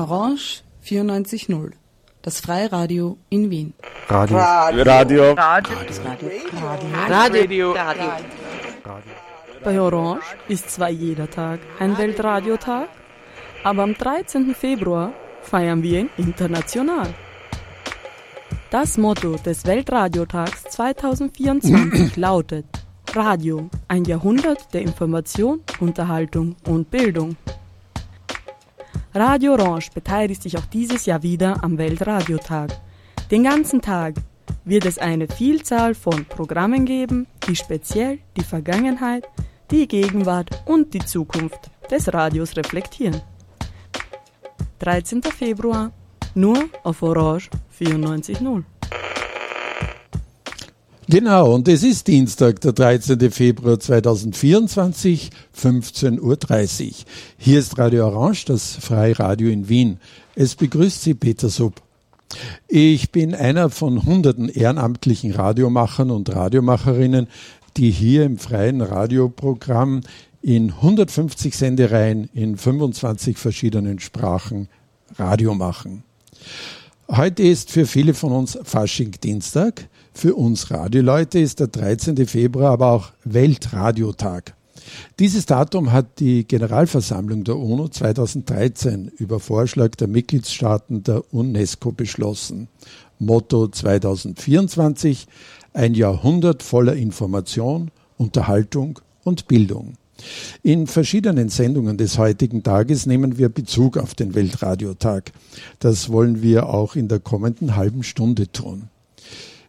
Orange 94.0, das Freiradio in Wien. Radio. Radio. Radio. Radio. Radio. Radio. Bei Orange ist zwar jeder Tag ein Weltradiotag, aber am 13. Februar feiern wir ihn international. Das Motto des Weltradiotags 2024 lautet Radio, ein Jahrhundert der Information, Unterhaltung und Bildung. Radio Orange beteiligt sich auch dieses Jahr wieder am Weltradiotag. Den ganzen Tag wird es eine Vielzahl von Programmen geben, die speziell die Vergangenheit, die Gegenwart und die Zukunft des Radios reflektieren. 13. Februar, nur auf Orange 94.0. Genau, und es ist Dienstag, der 13. Februar 2024, 15.30 Uhr. Hier ist Radio Orange, das Freiradio in Wien. Es begrüßt Sie Peter Sub. Ich bin einer von hunderten ehrenamtlichen Radiomachern und Radiomacherinnen, die hier im freien Radioprogramm in 150 Sendereien in 25 verschiedenen Sprachen Radio machen. Heute ist für viele von uns Fasching-Dienstag. Für uns Radioleute ist der 13. Februar aber auch Weltradiotag. Dieses Datum hat die Generalversammlung der UNO 2013 über Vorschlag der Mitgliedstaaten der UNESCO beschlossen. Motto 2024 ein Jahrhundert voller Information, Unterhaltung und Bildung. In verschiedenen Sendungen des heutigen Tages nehmen wir Bezug auf den Weltradiotag. Das wollen wir auch in der kommenden halben Stunde tun.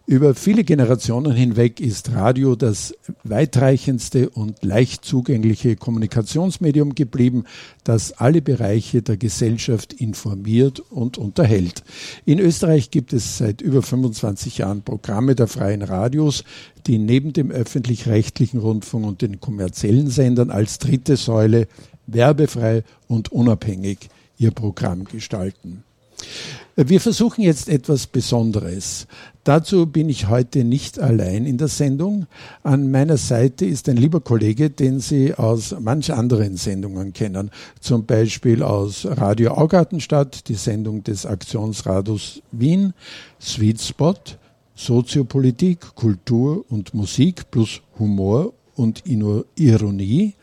Über viele Generationen hinweg ist Radio das weitreichendste und leicht zugängliche Kommunikationsmedium geblieben, das alle Bereiche der Gesellschaft informiert und unterhält. In Österreich gibt es seit über 25 Jahren Programme der freien Radios, die neben dem öffentlich-rechtlichen Rundfunk und den kommerziellen Sendern als dritte Säule werbefrei und unabhängig ihr Programm gestalten. Wir versuchen jetzt etwas Besonderes. Dazu bin ich heute nicht allein in der Sendung. An meiner Seite ist ein lieber Kollege, den Sie aus manch anderen Sendungen kennen. Zum Beispiel aus Radio Augartenstadt, die Sendung des Aktionsradios Wien, Sweet Spot, Soziopolitik, Kultur und Musik plus Humor und Ironie.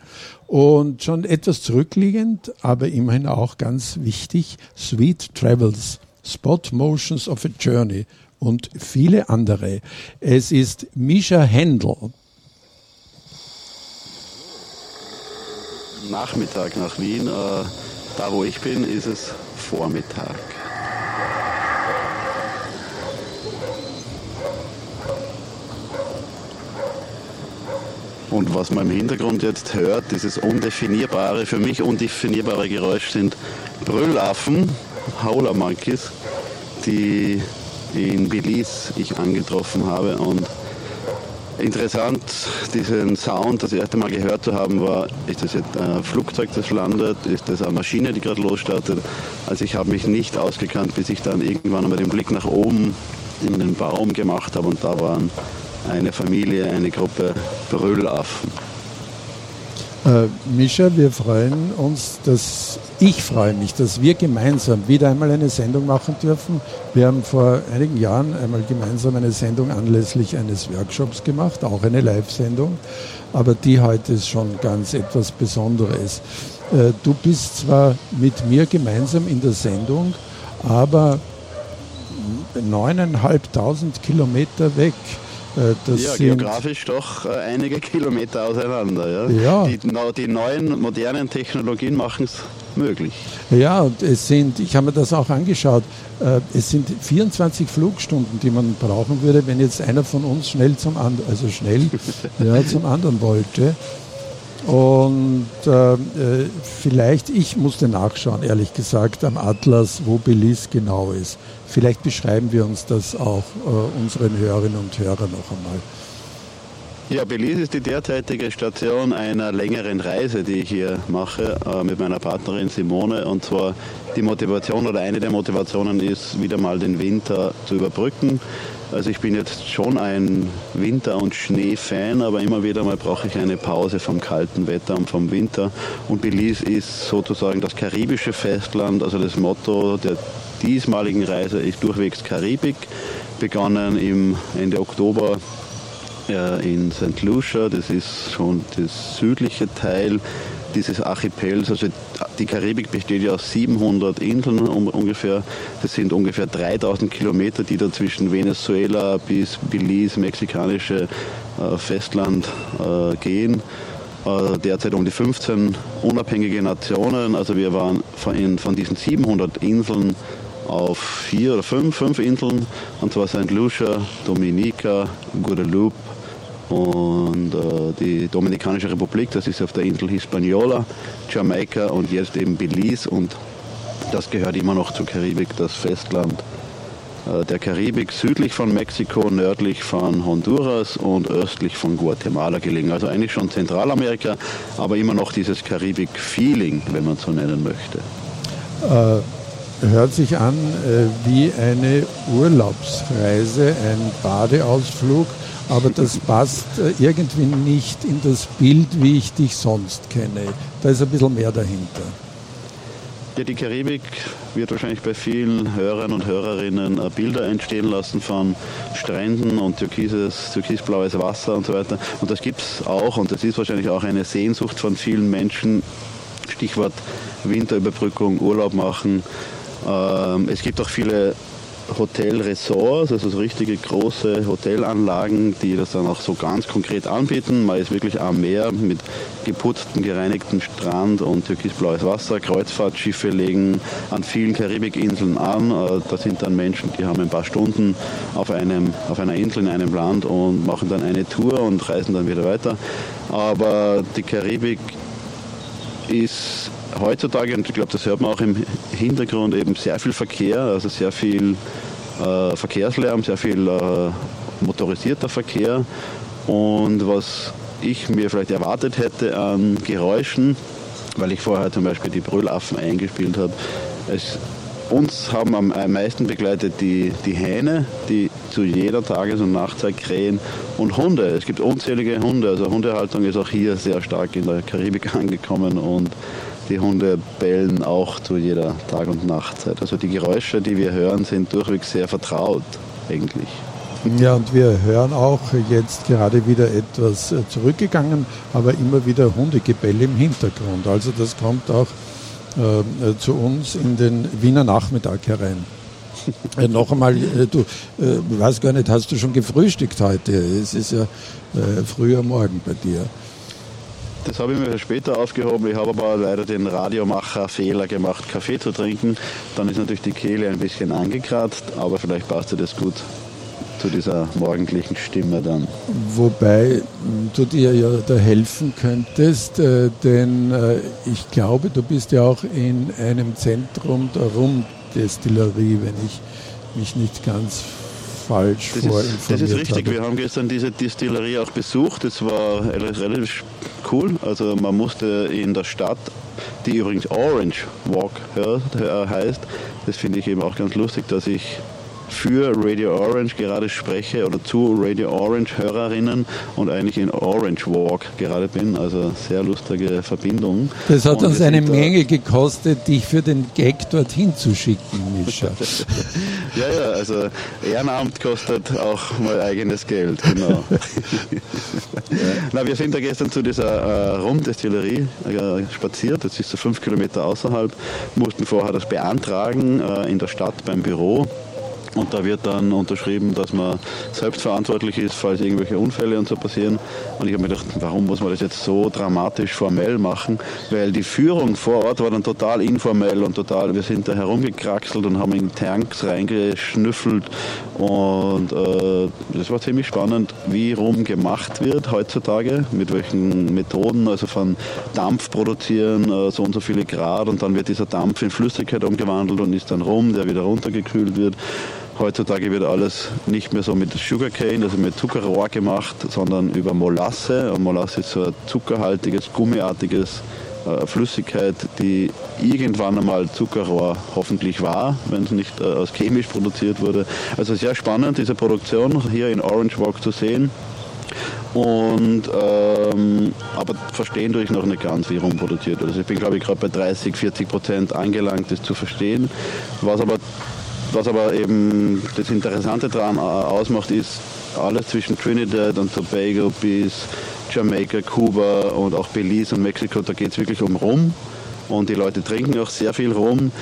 Und schon etwas zurückliegend, aber immerhin auch ganz wichtig, Sweet Travels Spot Motions of a Journey und viele andere. Es ist Misha Händel. Nachmittag nach Wien. Äh, da wo ich bin, ist es Vormittag. Und was man im Hintergrund jetzt hört, dieses undefinierbare, für mich undefinierbare Geräusch sind Brüllaffen, Howler Monkeys, die in Belize ich angetroffen habe. Und interessant, diesen Sound das erste Mal gehört zu haben, war, ist das jetzt ein Flugzeug, das landet, ist das eine Maschine, die gerade losstartet. Also ich habe mich nicht ausgekannt, bis ich dann irgendwann einmal den Blick nach oben in den Baum gemacht habe und da waren eine Familie, eine Gruppe Brüllaffen. Äh, Mischa, wir freuen uns, dass ich freue mich, dass wir gemeinsam wieder einmal eine Sendung machen dürfen. Wir haben vor einigen Jahren einmal gemeinsam eine Sendung anlässlich eines Workshops gemacht, auch eine Live-Sendung, aber die heute ist schon ganz etwas Besonderes. Äh, du bist zwar mit mir gemeinsam in der Sendung, aber neuneinhalbtausend Kilometer weg. Äh, das ja, geografisch doch äh, einige Kilometer auseinander. Ja? ja. Die, die neuen modernen Technologien machen es möglich. Ja, und es sind, ich habe mir das auch angeschaut, äh, es sind 24 Flugstunden, die man brauchen würde, wenn jetzt einer von uns schnell zum anderen, also schnell ja, zum anderen wollte. Und äh, vielleicht, ich musste nachschauen, ehrlich gesagt, am Atlas, wo Belize genau ist. Vielleicht beschreiben wir uns das auch äh, unseren Hörerinnen und Hörern noch einmal. Ja, Belize ist die derzeitige Station einer längeren Reise, die ich hier mache äh, mit meiner Partnerin Simone. Und zwar die Motivation oder eine der Motivationen ist, wieder mal den Winter zu überbrücken. Also ich bin jetzt schon ein Winter- und Schnee-Fan, aber immer wieder mal brauche ich eine Pause vom kalten Wetter und vom Winter. Und Belize ist sozusagen das karibische Festland. Also das Motto der diesmaligen Reise ist durchwegs Karibik. Begonnen im Ende Oktober in St. Lucia, das ist schon das südliche Teil dieses Archipels. Also die Karibik besteht ja aus 700 Inseln ungefähr. Das sind ungefähr 3000 Kilometer, die da zwischen Venezuela bis Belize, mexikanische äh, Festland äh, gehen. Äh, derzeit um die 15 unabhängige Nationen. Also wir waren von, von diesen 700 Inseln auf vier oder fünf, fünf Inseln, und zwar St. Lucia, Dominica, Guadeloupe, und äh, die Dominikanische Republik, das ist auf der Insel Hispaniola, Jamaika und jetzt eben Belize und das gehört immer noch zur Karibik, das Festland äh, der Karibik, südlich von Mexiko, nördlich von Honduras und östlich von Guatemala gelegen. Also eigentlich schon Zentralamerika, aber immer noch dieses Karibik-Feeling, wenn man so nennen möchte. Äh, hört sich an äh, wie eine Urlaubsreise, ein Badeausflug aber das passt äh, irgendwie nicht in das Bild, wie ich dich sonst kenne. Da ist ein bisschen mehr dahinter. Ja, die Karibik wird wahrscheinlich bei vielen Hörern und Hörerinnen äh, Bilder entstehen lassen von Stränden und türkises, türkisblaues Wasser und so weiter. Und das gibt es auch und das ist wahrscheinlich auch eine Sehnsucht von vielen Menschen. Stichwort Winterüberbrückung, Urlaub machen. Ähm, es gibt auch viele Hotelresorts, also so richtige große Hotelanlagen, die das dann auch so ganz konkret anbieten. Man ist wirklich am Meer mit geputztem, gereinigtem Strand und türkisblaues Wasser. Kreuzfahrtschiffe legen an vielen Karibikinseln an. Äh, da sind dann Menschen, die haben ein paar Stunden auf, einem, auf einer Insel in einem Land und machen dann eine Tour und reisen dann wieder weiter. Aber die Karibik ist heutzutage, und ich glaube, das hört man auch im Hintergrund, eben sehr viel Verkehr, also sehr viel äh, Verkehrslärm, sehr viel äh, motorisierter Verkehr. Und was ich mir vielleicht erwartet hätte an Geräuschen, weil ich vorher zum Beispiel die Brüllaffen eingespielt habe, es, uns haben am meisten begleitet die, die Hähne, die zu jeder Tages- und Nachtzeit krähen und Hunde. Es gibt unzählige Hunde. Also Hundehaltung ist auch hier sehr stark in der Karibik angekommen und die Hunde bellen auch zu jeder Tag- und Nachtzeit. Also die Geräusche, die wir hören, sind durchweg sehr vertraut eigentlich. Ja, und wir hören auch jetzt gerade wieder etwas zurückgegangen, aber immer wieder Hundegebell im Hintergrund. Also das kommt auch äh, zu uns in den Wiener Nachmittag herein. äh, noch einmal, äh, du äh, weiß gar nicht, hast du schon gefrühstückt heute? Es ist ja äh, früher Morgen bei dir. Das habe ich mir später aufgehoben. Ich habe aber leider den Radiomacher-Fehler gemacht, Kaffee zu trinken. Dann ist natürlich die Kehle ein bisschen angekratzt, aber vielleicht passt das gut zu dieser morgendlichen Stimme dann. Wobei du dir ja da helfen könntest, äh, denn äh, ich glaube, du bist ja auch in einem Zentrum der Rumdestillerie, wenn ich mich nicht ganz falsch das ist, das ist richtig. habe. Wir haben gestern diese Distillerie auch besucht. Das war relativ cool. Also man musste in der Stadt, die übrigens Orange Walk heißt, das finde ich eben auch ganz lustig, dass ich für Radio Orange gerade spreche oder zu Radio Orange Hörerinnen und eigentlich in Orange Walk gerade bin. Also sehr lustige Verbindung. Das hat Und uns eine Menge gekostet, dich für den Gag dorthin zu schicken, Mischa. Ja, ja, also Ehrenamt kostet auch mal eigenes Geld, genau. Na, wir sind da gestern zu dieser äh, Rumdestillerie äh, spaziert, das ist so fünf Kilometer außerhalb, mussten vorher das beantragen äh, in der Stadt beim Büro. Und da wird dann unterschrieben, dass man selbstverantwortlich ist, falls irgendwelche Unfälle und so passieren. Und ich habe mir gedacht, warum muss man das jetzt so dramatisch formell machen? Weil die Führung vor Ort war dann total informell und total, wir sind da herumgekraxelt und haben in Tanks reingeschnüffelt. Und äh, das war ziemlich spannend, wie rum gemacht wird heutzutage, mit welchen Methoden, also von Dampf produzieren, äh, so und so viele Grad und dann wird dieser Dampf in Flüssigkeit umgewandelt und ist dann rum, der wieder runtergekühlt wird. Heutzutage wird alles nicht mehr so mit Sugarcane, also mit Zuckerrohr gemacht, sondern über Molasse. Und Molasse ist so ein zuckerhaltiges, gummiartiges äh, Flüssigkeit, die irgendwann einmal Zuckerrohr hoffentlich war, wenn es nicht äh, aus chemisch produziert wurde. Also sehr spannend, diese Produktion hier in Orange Walk zu sehen. Und ähm, aber verstehen tue noch nicht ganz, wie rumproduziert wird. Also ich bin glaube ich gerade bei 30, 40 Prozent angelangt, das zu verstehen. Was aber, was aber eben das Interessante daran äh, ausmacht, ist alles zwischen Trinidad und Tobago bis Jamaika, Kuba und auch Belize und Mexiko, da geht es wirklich um Rum. Und die Leute trinken auch sehr viel Rum.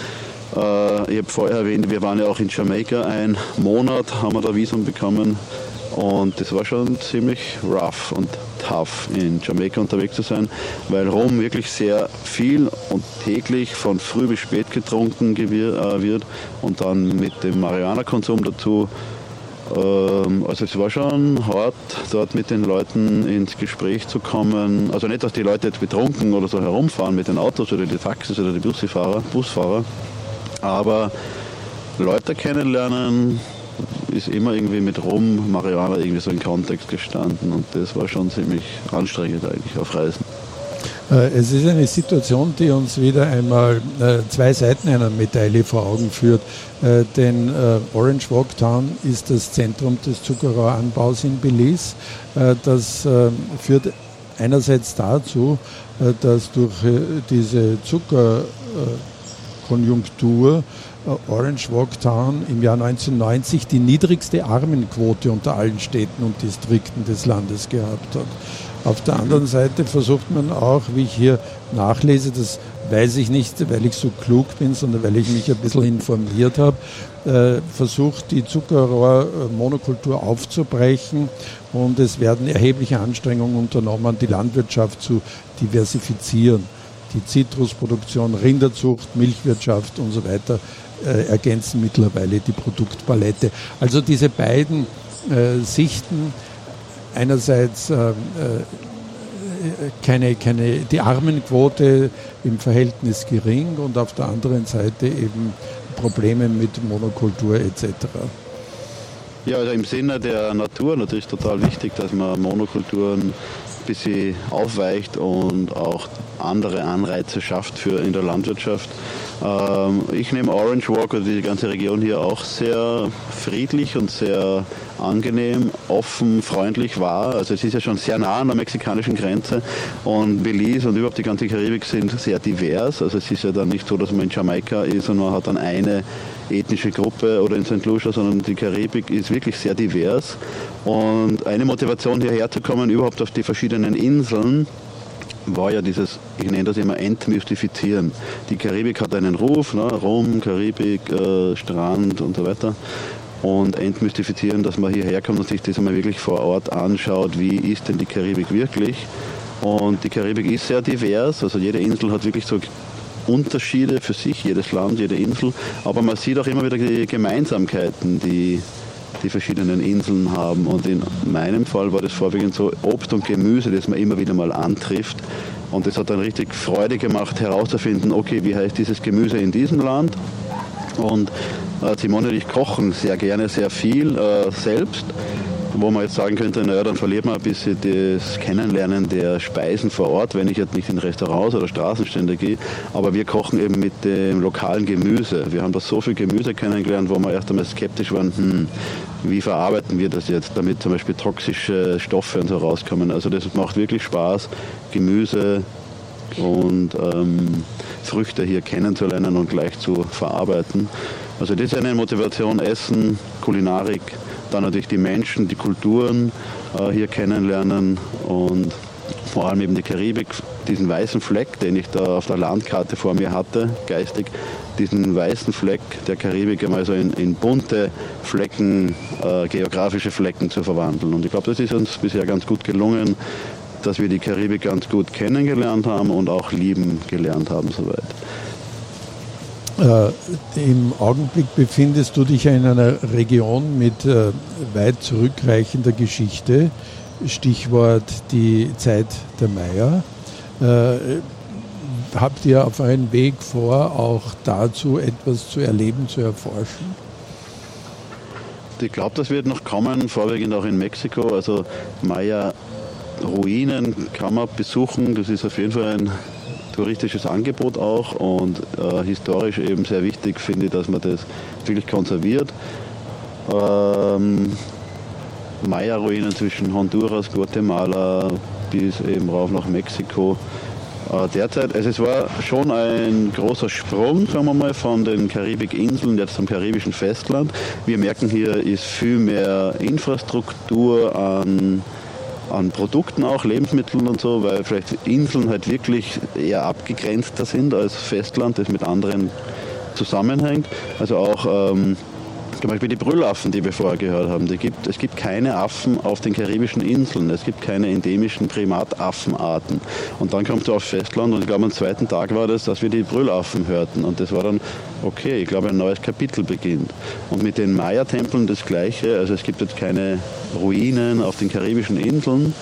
Äh, ich habe vorher erwähnt, wir waren ja auch in Jamaika einen Monat, haben wir da Visum bekommen. Und das war schon ziemlich rough und tough, in Jamaika unterwegs zu sein, weil Rum wirklich sehr viel und täglich von früh bis spät getrunken äh, wird und dann mit dem Marihuana-Konsum dazu ähm, also es war schon hart, dort mit den Leuten ins Gespräch zu kommen. Also nicht, dass die Leute jetzt betrunken oder so herumfahren mit den Autos oder die Taxis oder die Busfahrer, Busfahrer, aber Leute kennenlernen ist immer irgendwie mit Rum, Marihuana irgendwie so in Kontext gestanden und das war schon ziemlich anstrengend eigentlich auf Reisen. Äh, es ist eine Situation, die uns wieder einmal äh, zwei Seiten einer Medaille vor Augen führt. Äh, denn Orange Walk Town ist das Zentrum des Zuckerrohranbaus in Belize. Das führt einerseits dazu, dass durch diese Zuckerkonjunktur Orange Walk Town im Jahr 1990 die niedrigste Armenquote unter allen Städten und Distrikten des Landes gehabt hat. Auf der anderen Seite versucht man auch, wie ich hier nachlese, das weiß ich nicht, weil ich so klug bin, sondern weil ich mich ein bisschen informiert habe, äh, versucht die Zuckerrohrmonokultur aufzubrechen und es werden erhebliche Anstrengungen unternommen, die Landwirtschaft zu diversifizieren. Die Zitrusproduktion, Rinderzucht, Milchwirtschaft und so weiter äh, ergänzen mittlerweile die Produktpalette. Also diese beiden äh, Sichten einerseits äh, äh, keine, keine, die Armenquote im Verhältnis gering und auf der anderen Seite eben Probleme mit Monokultur etc. Ja, also im Sinne der Natur natürlich total wichtig, dass man Monokulturen ein bisschen aufweicht und auch andere Anreize schafft für in der Landwirtschaft. Ähm, ich nehme Orange Walk oder die ganze Region hier auch sehr friedlich und sehr angenehm, offen, freundlich wahr. Also es ist ja schon sehr nah an der mexikanischen Grenze und Belize und überhaupt die ganze Karibik sind sehr divers. Also es ist ja dann nicht so, dass man in Jamaika ist und man hat dann eine ethnische Gruppe oder in St. Lucia, sondern die Karibik ist wirklich sehr divers. Und eine Motivation hierher zu kommen, überhaupt auf die verschiedenen Inseln, war ja dieses, ich nenne das immer Entmystifizieren. Die Karibik hat einen Ruf, ne? Rom, Karibik, äh, Strand und so weiter. Und entmystifizieren, dass man hierher kommt und sich das einmal wirklich vor Ort anschaut, wie ist denn die Karibik wirklich. Und die Karibik ist sehr divers, also jede Insel hat wirklich so Unterschiede für sich, jedes Land, jede Insel. Aber man sieht auch immer wieder die Gemeinsamkeiten, die die verschiedenen Inseln haben. Und in meinem Fall war das vorwiegend so Obst und Gemüse, das man immer wieder mal antrifft. Und es hat dann richtig Freude gemacht, herauszufinden, okay, wie heißt dieses Gemüse in diesem Land? Und äh, Simone und ich kochen sehr gerne, sehr viel äh, selbst wo man jetzt sagen könnte, naja, dann verliert man ein bisschen das Kennenlernen der Speisen vor Ort, wenn ich jetzt nicht in Restaurants oder Straßenstände gehe. Aber wir kochen eben mit dem lokalen Gemüse. Wir haben da so viel Gemüse kennengelernt, wo wir erst einmal skeptisch waren, hm, wie verarbeiten wir das jetzt, damit zum Beispiel toxische Stoffe und so rauskommen. Also das macht wirklich Spaß, Gemüse und ähm, Früchte hier kennenzulernen und gleich zu verarbeiten. Also das ist eine Motivation, Essen, Kulinarik, dann natürlich die Menschen, die Kulturen äh, hier kennenlernen und vor allem eben die Karibik, diesen weißen Fleck, den ich da auf der Landkarte vor mir hatte, geistig, diesen weißen Fleck der Karibik einmal so in, in bunte Flecken, äh, geografische Flecken zu verwandeln. Und ich glaube, das ist uns bisher ganz gut gelungen, dass wir die Karibik ganz gut kennengelernt haben und auch lieben gelernt haben soweit. Äh, Im Augenblick befindest du dich in einer Region mit äh, weit zurückreichender Geschichte. Stichwort die Zeit der Maya. Äh, habt ihr auf euren Weg vor, auch dazu etwas zu erleben, zu erforschen? Ich glaube, das wird noch kommen, vorwiegend auch in Mexiko. Also Maya-Ruinen kann man besuchen. Das ist auf jeden Fall ein touristisches Angebot auch und äh, historisch eben sehr wichtig finde ich, dass man das wirklich konserviert. Ähm, Maya-Ruinen zwischen Honduras, Guatemala bis eben rauf nach Mexiko. Äh, derzeit, also es war schon ein großer Sprung, sagen wir mal, von den Karibikinseln jetzt zum karibischen Festland. Wir merken hier ist viel mehr Infrastruktur an, an Produkten auch, Lebensmitteln und so, weil vielleicht Inseln halt wirklich eher abgegrenzter sind als Festland, das mit anderen zusammenhängt. Also auch ähm, zum Beispiel die Brüllaffen, die wir vorher gehört haben. Gibt, es gibt keine Affen auf den karibischen Inseln. Es gibt keine endemischen Primataffenarten. Und dann kommst du aufs Festland und ich glaube am zweiten Tag war das, dass wir die Brüllaffen hörten. Und das war dann, okay, ich glaube ein neues Kapitel beginnt. Und mit den Maya-Tempeln das gleiche. Also es gibt jetzt keine Ruinen auf den karibischen Inseln,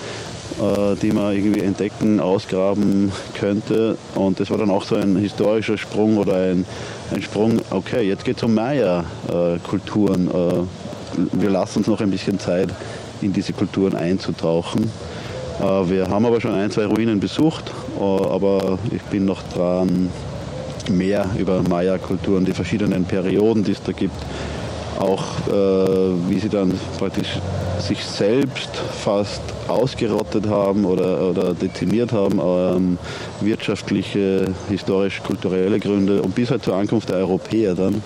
äh, die man irgendwie entdecken, ausgraben könnte. Und das war dann auch so ein historischer Sprung oder ein, ein Sprung, okay, jetzt geht es um Maya-Kulturen. Äh, wir lassen uns noch ein bisschen Zeit, in diese Kulturen einzutauchen. Äh, wir haben aber schon ein, zwei Ruinen besucht, aber ich bin noch dran, mehr über Maya-Kulturen, die verschiedenen Perioden, die es da gibt, auch äh, wie sie dann praktisch sich selbst fast ausgerottet haben oder, oder dezimiert haben, ähm, wirtschaftliche, historisch-kulturelle Gründe und bis halt zur Ankunft der Europäer dann,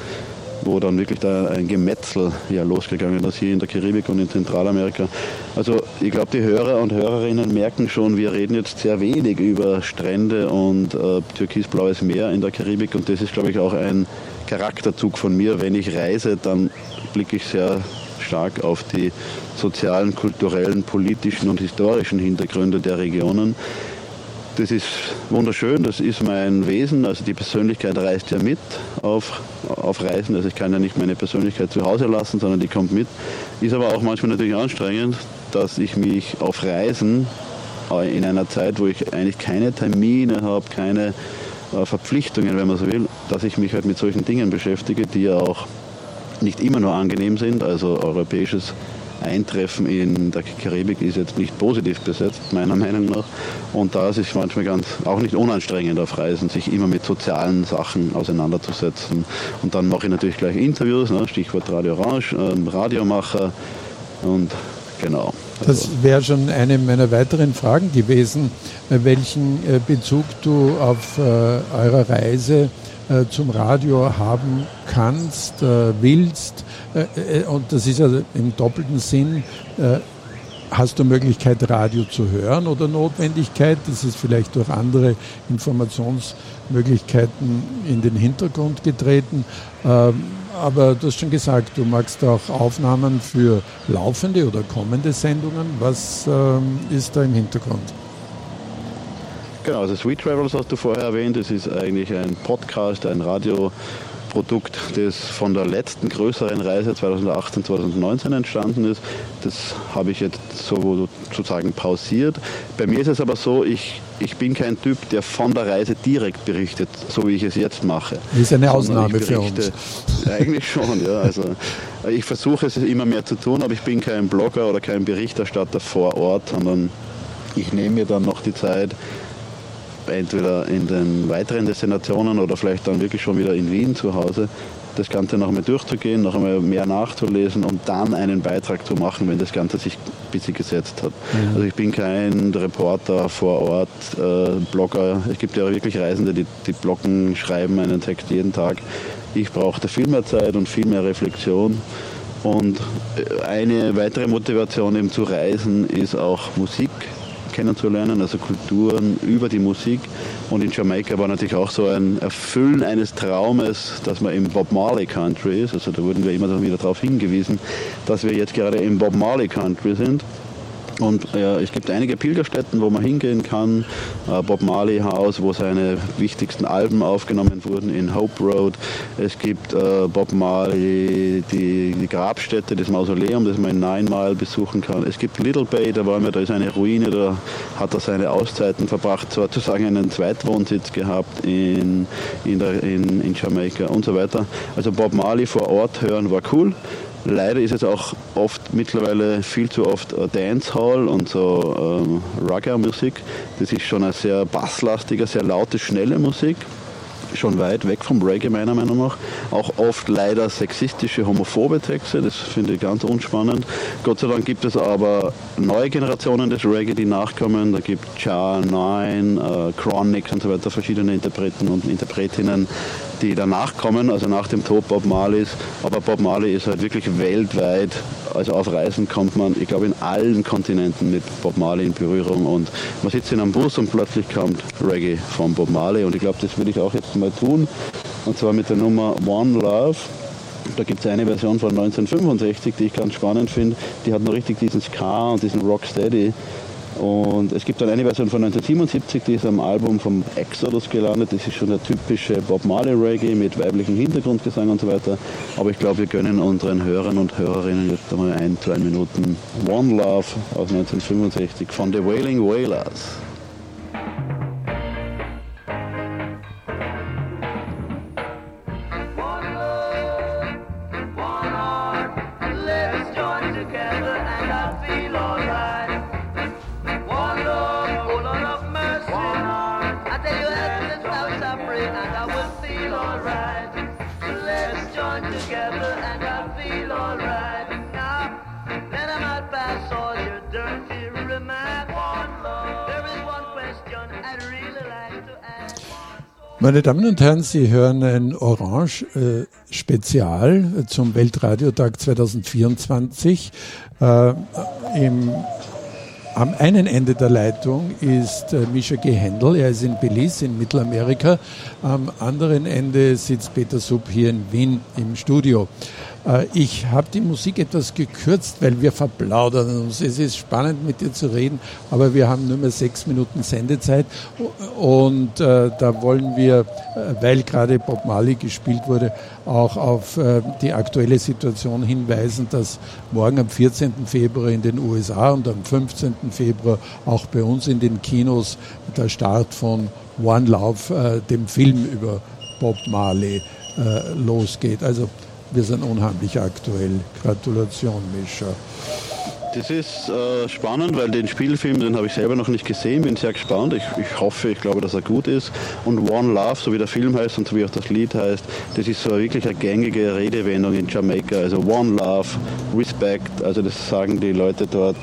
wo dann wirklich da ein Gemetzel ja losgegangen ist hier in der Karibik und in Zentralamerika. Also ich glaube, die Hörer und Hörerinnen merken schon, wir reden jetzt sehr wenig über Strände und äh, türkisblaues Meer in der Karibik und das ist, glaube ich, auch ein Charakterzug von mir. Wenn ich reise, dann blicke ich sehr stark auf die sozialen, kulturellen, politischen und historischen Hintergründe der Regionen. Das ist wunderschön, das ist mein Wesen. Also die Persönlichkeit reist ja mit auf, auf Reisen. Also ich kann ja nicht meine Persönlichkeit zu Hause lassen, sondern die kommt mit. Ist aber auch manchmal natürlich anstrengend, dass ich mich auf Reisen äh, in einer Zeit, wo ich eigentlich keine Termine habe, keine äh, Verpflichtungen, wenn man so will, dass ich mich halt mit solchen Dingen beschäftige, die ja auch nicht immer nur angenehm sind. Also europäisches Eintreffen in der Karibik ist jetzt nicht positiv besetzt, meiner Meinung nach. Und da ist es manchmal ganz auch nicht unanstrengend auf Reisen, sich immer mit sozialen Sachen auseinanderzusetzen. Und dann mache ich natürlich gleich Interviews, ne? Stichwort Radio Orange, äh, Radiomacher und genau. Das wäre schon eine meiner weiteren Fragen gewesen, äh, welchen äh, Bezug du auf äh, eurer Reise zum Radio haben kannst, willst. Und das ist ja im doppelten Sinn, hast du Möglichkeit, Radio zu hören oder Notwendigkeit? Das ist vielleicht durch andere Informationsmöglichkeiten in den Hintergrund getreten. Aber du hast schon gesagt, du magst auch Aufnahmen für laufende oder kommende Sendungen. Was ähm, ist da im Hintergrund? Genau, also Sweet Travels hast du vorher erwähnt. Das ist eigentlich ein Podcast, ein Radio. Produkt, das von der letzten größeren Reise 2018, 2019 entstanden ist. Das habe ich jetzt so sozusagen pausiert. Bei mir ist es aber so, ich, ich bin kein Typ, der von der Reise direkt berichtet, so wie ich es jetzt mache. Das ist eine Ausnahme für uns. Eigentlich schon, ja. Also ich versuche es immer mehr zu tun, aber ich bin kein Blogger oder kein Berichterstatter vor Ort, sondern ich nehme mir dann noch die Zeit, entweder in den weiteren Destinationen oder vielleicht dann wirklich schon wieder in Wien zu Hause, das Ganze noch einmal durchzugehen, noch einmal mehr nachzulesen und dann einen Beitrag zu machen, wenn das Ganze sich ein bisschen gesetzt hat. Mhm. Also ich bin kein Reporter vor Ort, äh, Blogger. Es gibt ja wirklich Reisende, die, die bloggen, schreiben einen Text jeden Tag. Ich brauchte viel mehr Zeit und viel mehr Reflexion. Und äh, eine weitere Motivation eben zu reisen ist auch Musik kennenzulernen, also Kulturen über die Musik. Und in Jamaika war natürlich auch so ein Erfüllen eines Traumes, dass man im Bob Marley Country ist. Also da wurden wir immer wieder darauf hingewiesen, dass wir jetzt gerade im Bob Marley Country sind. Und äh, es gibt einige Pilgerstätten, wo man hingehen kann. Äh, Bob Marley House, wo seine wichtigsten Alben aufgenommen wurden in Hope Road. Es gibt äh, Bob Marley, die, die, Grabstätte, das Mausoleum, das man in Nine Mile besuchen kann. Es gibt Little Bay, da waren wir, da ist eine Ruine, da hat er seine Auszeiten verbracht, sozusagen einen Zweitwohnsitz gehabt in, in, der, in, in Jamaika und so weiter. Also Bob Marley vor Ort hören war cool. Leider ist es auch oft mittlerweile viel zu oft Dancehall und so ähm, Rugger-Musik. Das ist schon eine sehr basslastige, sehr laute, schnelle Musik schon weit weg vom Reggae meiner Meinung nach. Auch oft leider sexistische, homophobe Texte, das finde ich ganz unspannend. Gott sei Dank gibt es aber neue Generationen des Reggae, die nachkommen. Da gibt es Cha, Nine, äh, Chronic und so weiter, verschiedene Interpreten und Interpretinnen, die danach kommen, also nach dem Tod Bob Marleys. Aber Bob Marley ist halt wirklich weltweit, also auf Reisen kommt man, ich glaube, in allen Kontinenten mit Bob Marley in Berührung und man sitzt in einem Bus und plötzlich kommt Reggae von Bob Marley und ich glaube, das würde ich auch jetzt mal tun und zwar mit der Nummer One Love. Da gibt es eine Version von 1965, die ich ganz spannend finde. Die hat noch richtig diesen Ska und diesen Rocksteady. Und es gibt dann eine Version von 1977, die ist am Album vom Exodus gelandet. Das ist schon der typische Bob Marley Reggae mit weiblichem Hintergrundgesang und so weiter. Aber ich glaube, wir gönnen unseren Hörern und Hörerinnen jetzt einmal ein, zwei Minuten One Love aus 1965 von The Wailing Wailers. Meine Damen und Herren, Sie hören ein Orange-Spezial äh, zum Weltradiotag 2024. Äh, im, am einen Ende der Leitung ist äh, Misha G. Händel, er ist in Belize in Mittelamerika. Am anderen Ende sitzt Peter Sub hier in Wien im Studio. Äh, ich habe die Musik etwas gekürzt, weil wir verplaudern uns. Es ist spannend mit dir zu reden, aber wir haben nur mehr sechs Minuten Sendezeit und äh, da wollen wir, äh, weil gerade Bob Marley gespielt wurde, auch auf die aktuelle Situation hinweisen, dass morgen am 14. Februar in den USA und am 15. Februar auch bei uns in den Kinos der Start von One Love, dem Film über Bob Marley, losgeht. Also wir sind unheimlich aktuell. Gratulation, Mischa. Das ist äh, spannend, weil den Spielfilm, den habe ich selber noch nicht gesehen, bin sehr gespannt. Ich, ich, hoffe, ich glaube, dass er gut ist. Und One Love, so wie der Film heißt und so wie auch das Lied heißt, das ist so wirklich eine gängige Redewendung in Jamaika. Also One Love, Respect, also das sagen die Leute dort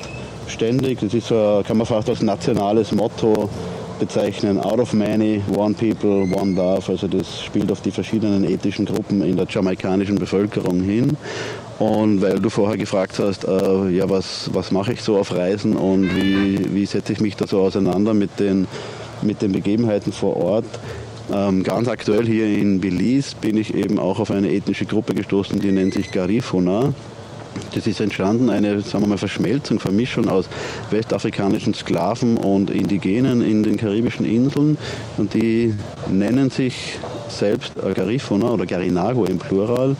ständig. Das ist so, kann man fast als nationales Motto bezeichnen. Out of many, one people, one love. Also das spielt auf die verschiedenen ethischen Gruppen in der jamaikanischen Bevölkerung hin. Und weil du vorher gefragt hast, äh, ja, was, was mache ich so auf Reisen und wie, wie setze ich mich da so auseinander mit den, mit den Begebenheiten vor Ort, ähm, ganz aktuell hier in Belize bin ich eben auch auf eine ethnische Gruppe gestoßen, die nennt sich Garifuna. Das ist entstanden, eine sagen wir mal, Verschmelzung, Vermischung aus westafrikanischen Sklaven und Indigenen in den karibischen Inseln. Und die nennen sich selbst Garifuna oder Garinago im Plural.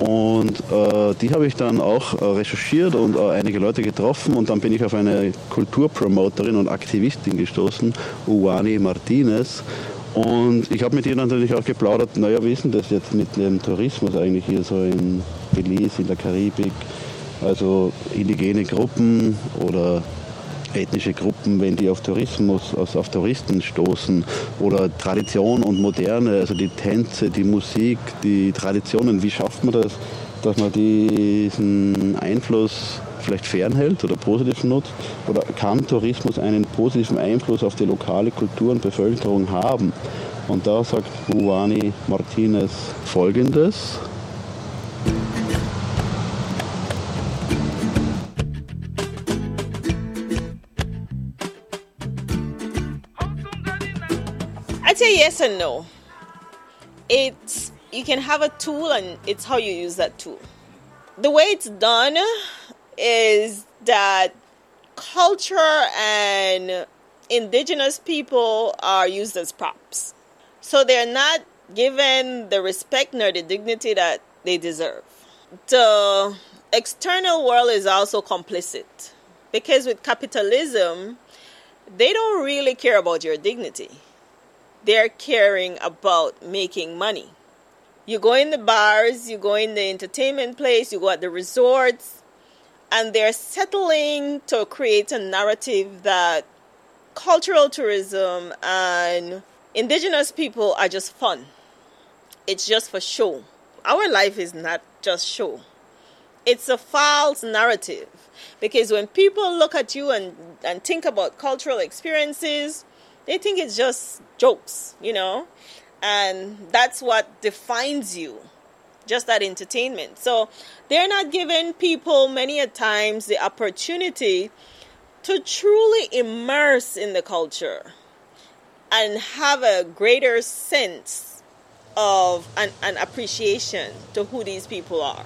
Und äh, die habe ich dann auch äh, recherchiert und äh, einige Leute getroffen und dann bin ich auf eine Kulturpromoterin und Aktivistin gestoßen, Uwani Martinez. Und ich habe mit ihr natürlich auch geplaudert, naja, wie ist denn das jetzt mit dem Tourismus eigentlich hier so in Belize, in der Karibik? Also indigene Gruppen oder ethnische Gruppen, wenn die auf Tourismus, also auf Touristen stoßen oder Tradition und Moderne, also die Tänze, die Musik, die Traditionen, wie schafft man das, dass man diesen Einfluss vielleicht fernhält oder positiv nutzt? Oder kann Tourismus einen positiven Einfluss auf die lokale Kultur und Bevölkerung haben? Und da sagt Uwani Martinez Folgendes. Say yes and no. It's you can have a tool and it's how you use that tool. The way it's done is that culture and indigenous people are used as props. So they're not given the respect nor the dignity that they deserve. The external world is also complicit because with capitalism, they don't really care about your dignity they're caring about making money. You go in the bars, you go in the entertainment place, you go at the resorts, and they're settling to create a narrative that cultural tourism and indigenous people are just fun. It's just for show. Our life is not just show. It's a false narrative because when people look at you and, and think about cultural experiences, they think it's just jokes, you know? And that's what defines you, just that entertainment. So they're not giving people many a times the opportunity to truly immerse in the culture and have a greater sense of an, an appreciation to who these people are.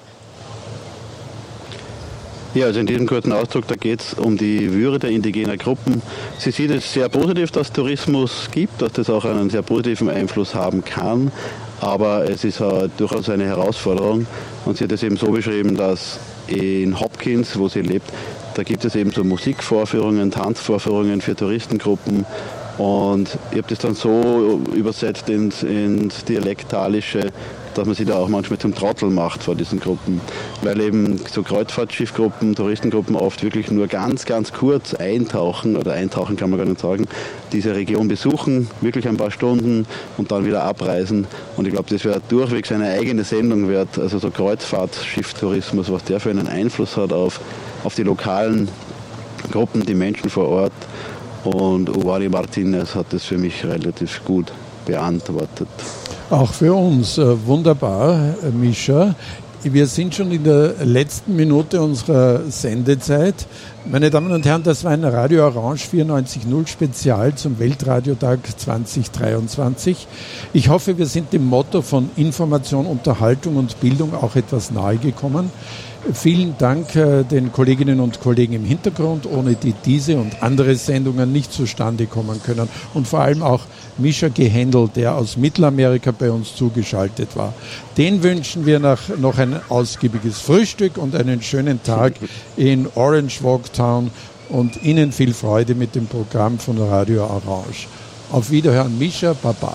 Ja, also in diesem kurzen Ausdruck, da geht es um die Würde der indigenen Gruppen. Sie sieht es sehr positiv, dass Tourismus gibt, dass das auch einen sehr positiven Einfluss haben kann, aber es ist uh, durchaus eine Herausforderung. Und sie hat es eben so beschrieben, dass in Hopkins, wo sie lebt, da gibt es eben so Musikvorführungen, Tanzvorführungen für Touristengruppen. Und ich habe das dann so übersetzt ins, ins Dialektalische, dass man sich da auch manchmal zum Trottel macht vor diesen Gruppen. Weil eben so Kreuzfahrtschiffgruppen, Touristengruppen oft wirklich nur ganz, ganz kurz eintauchen, oder eintauchen kann man gar nicht sagen, diese Region besuchen, wirklich ein paar Stunden und dann wieder abreisen. Und ich glaube, das wäre durchwegs eine eigene Sendung wert, also so Kreuzfahrtschifftourismus, was der für einen Einfluss hat auf, auf die lokalen Gruppen, die Menschen vor Ort. Und Uwari Martinez hat das für mich relativ gut beantwortet. Auch für uns äh, wunderbar, äh, Mischa. Wir sind schon in der letzten Minute unserer Sendezeit. Meine Damen und Herren, das war ein Radio Orange 94.0 Spezial zum Weltradiotag 2023. Ich hoffe, wir sind dem Motto von Information, Unterhaltung und Bildung auch etwas nahe gekommen. Vielen Dank äh, den Kolleginnen und Kollegen im Hintergrund, ohne die diese und andere Sendungen nicht zustande kommen können. Und vor allem auch Mischa Gehendel, der aus Mittelamerika bei uns zugeschaltet war. Den wünschen wir nach, noch ein ausgiebiges Frühstück und einen schönen Tag in Orange Walk Town und Ihnen viel Freude mit dem Programm von Radio Orange. Auf Wiederhören, Mischa, Baba.